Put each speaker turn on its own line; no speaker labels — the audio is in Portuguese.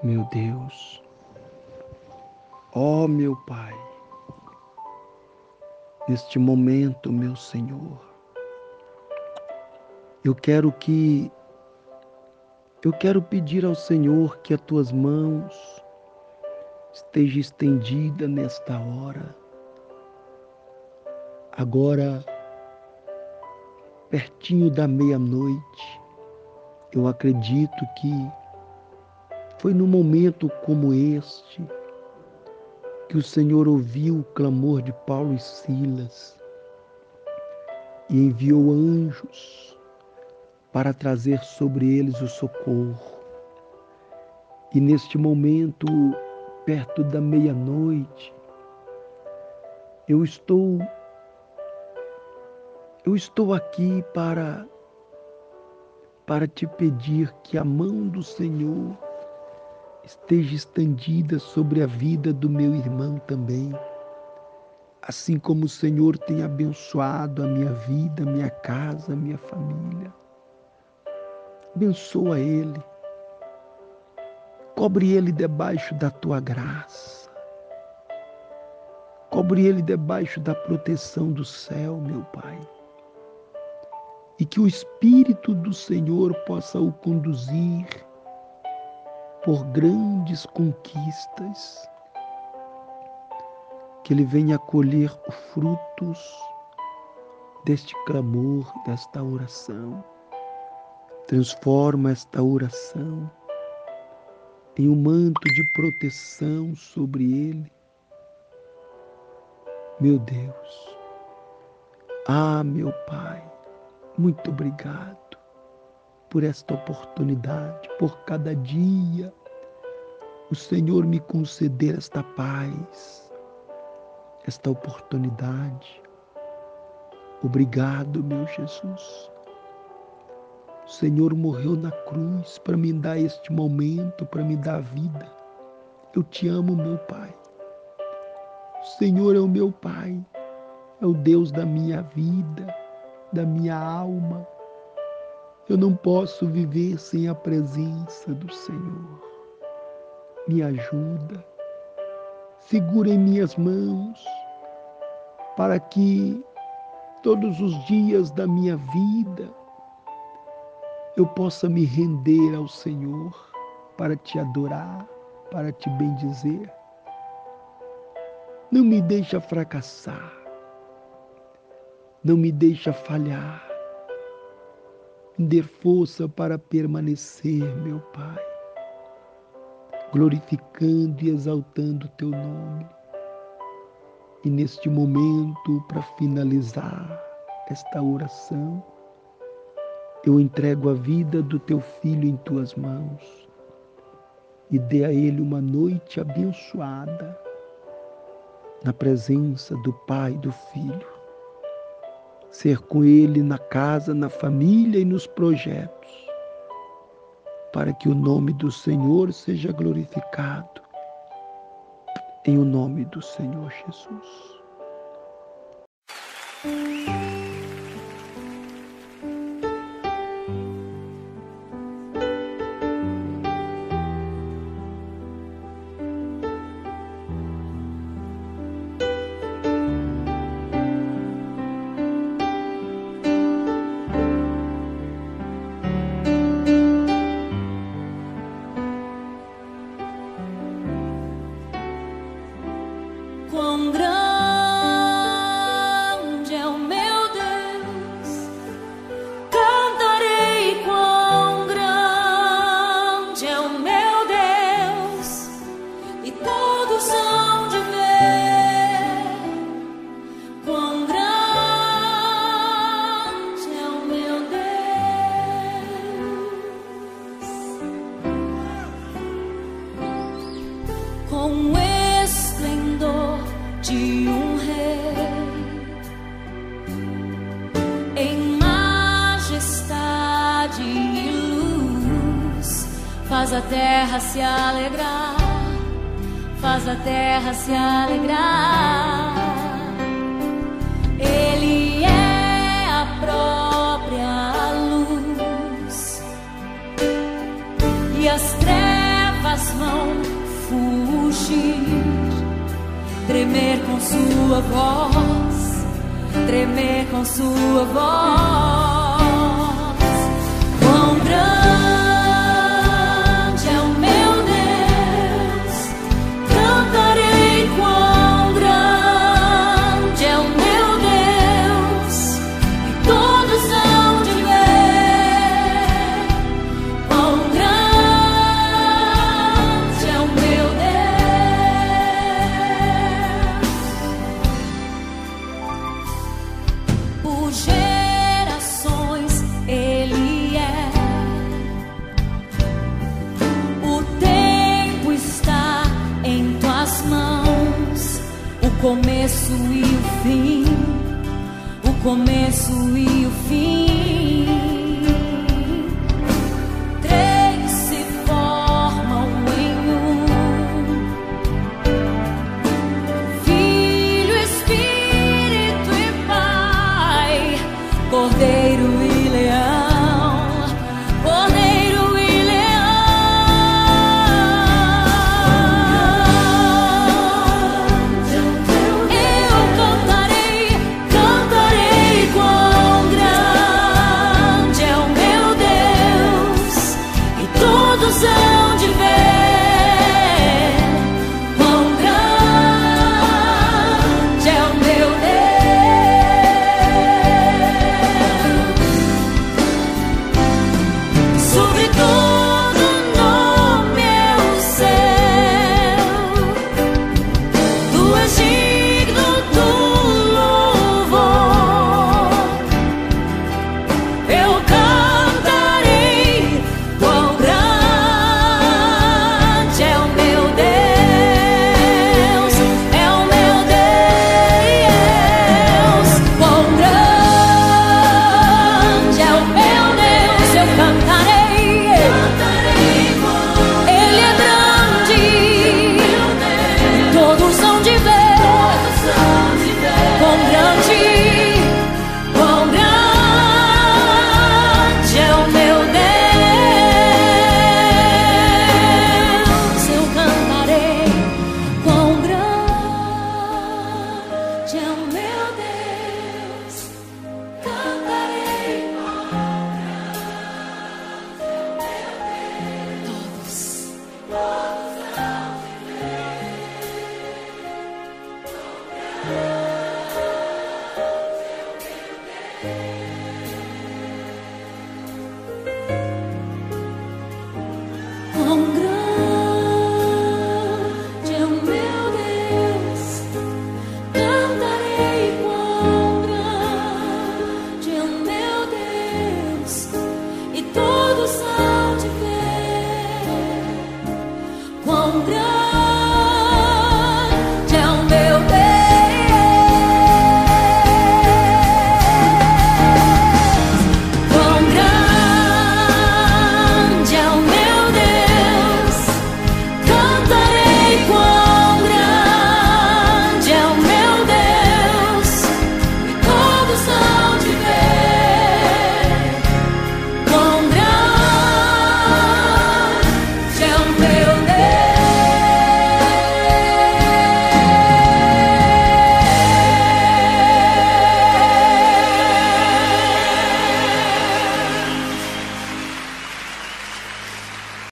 Meu Deus, ó oh, meu Pai, neste momento, meu Senhor, eu quero que eu quero pedir ao Senhor que as tuas mãos esteja estendida nesta hora. Agora, pertinho da meia-noite, eu acredito que foi num momento como este que o Senhor ouviu o clamor de Paulo e Silas e enviou anjos para trazer sobre eles o socorro. E neste momento, perto da meia-noite, eu estou eu estou aqui para para te pedir que a mão do Senhor esteja estendida sobre a vida do meu irmão também. Assim como o Senhor tem abençoado a minha vida, minha casa, minha família. Abençoa ele. Cobre ele debaixo da tua graça. Cobre ele debaixo da proteção do céu, meu Pai. E que o Espírito do Senhor possa o conduzir por grandes conquistas, que ele venha colher os frutos deste clamor, desta oração. Transforma esta oração em um manto de proteção sobre ele. Meu Deus, ah, meu Pai, muito obrigado por esta oportunidade, por cada dia o Senhor me conceder esta paz, esta oportunidade. Obrigado, meu Jesus. O Senhor morreu na cruz para me dar este momento, para me dar vida. Eu te amo, meu Pai. O Senhor é o meu Pai, é o Deus da minha vida, da minha alma eu não posso viver sem a presença do Senhor. Me ajuda, segura em minhas mãos, para que todos os dias da minha vida eu possa me render ao Senhor para te adorar, para te bendizer. Não me deixa fracassar, não me deixa falhar. Me dê força para permanecer, meu Pai, glorificando e exaltando o teu nome. E neste momento, para finalizar esta oração, eu entrego a vida do teu filho em tuas mãos e dê a ele uma noite abençoada na presença do Pai e do Filho ser com Ele na casa, na família e nos projetos, para que o nome do Senhor seja glorificado. Em o nome do Senhor Jesus.
com o esplendor de um rei. Em majestade e luz, faz a terra se alegrar, faz a terra se alegrar. Ele é a própria luz e as trevas vão tremer com sua voz, tremer com sua voz. por gerações ele é. O tempo está em tuas mãos, o começo e o fim, o começo e o fim. É o meu Deus, cantarei contra o meu Deus. Todos, todos ao viver, dobrarão o meu Deus.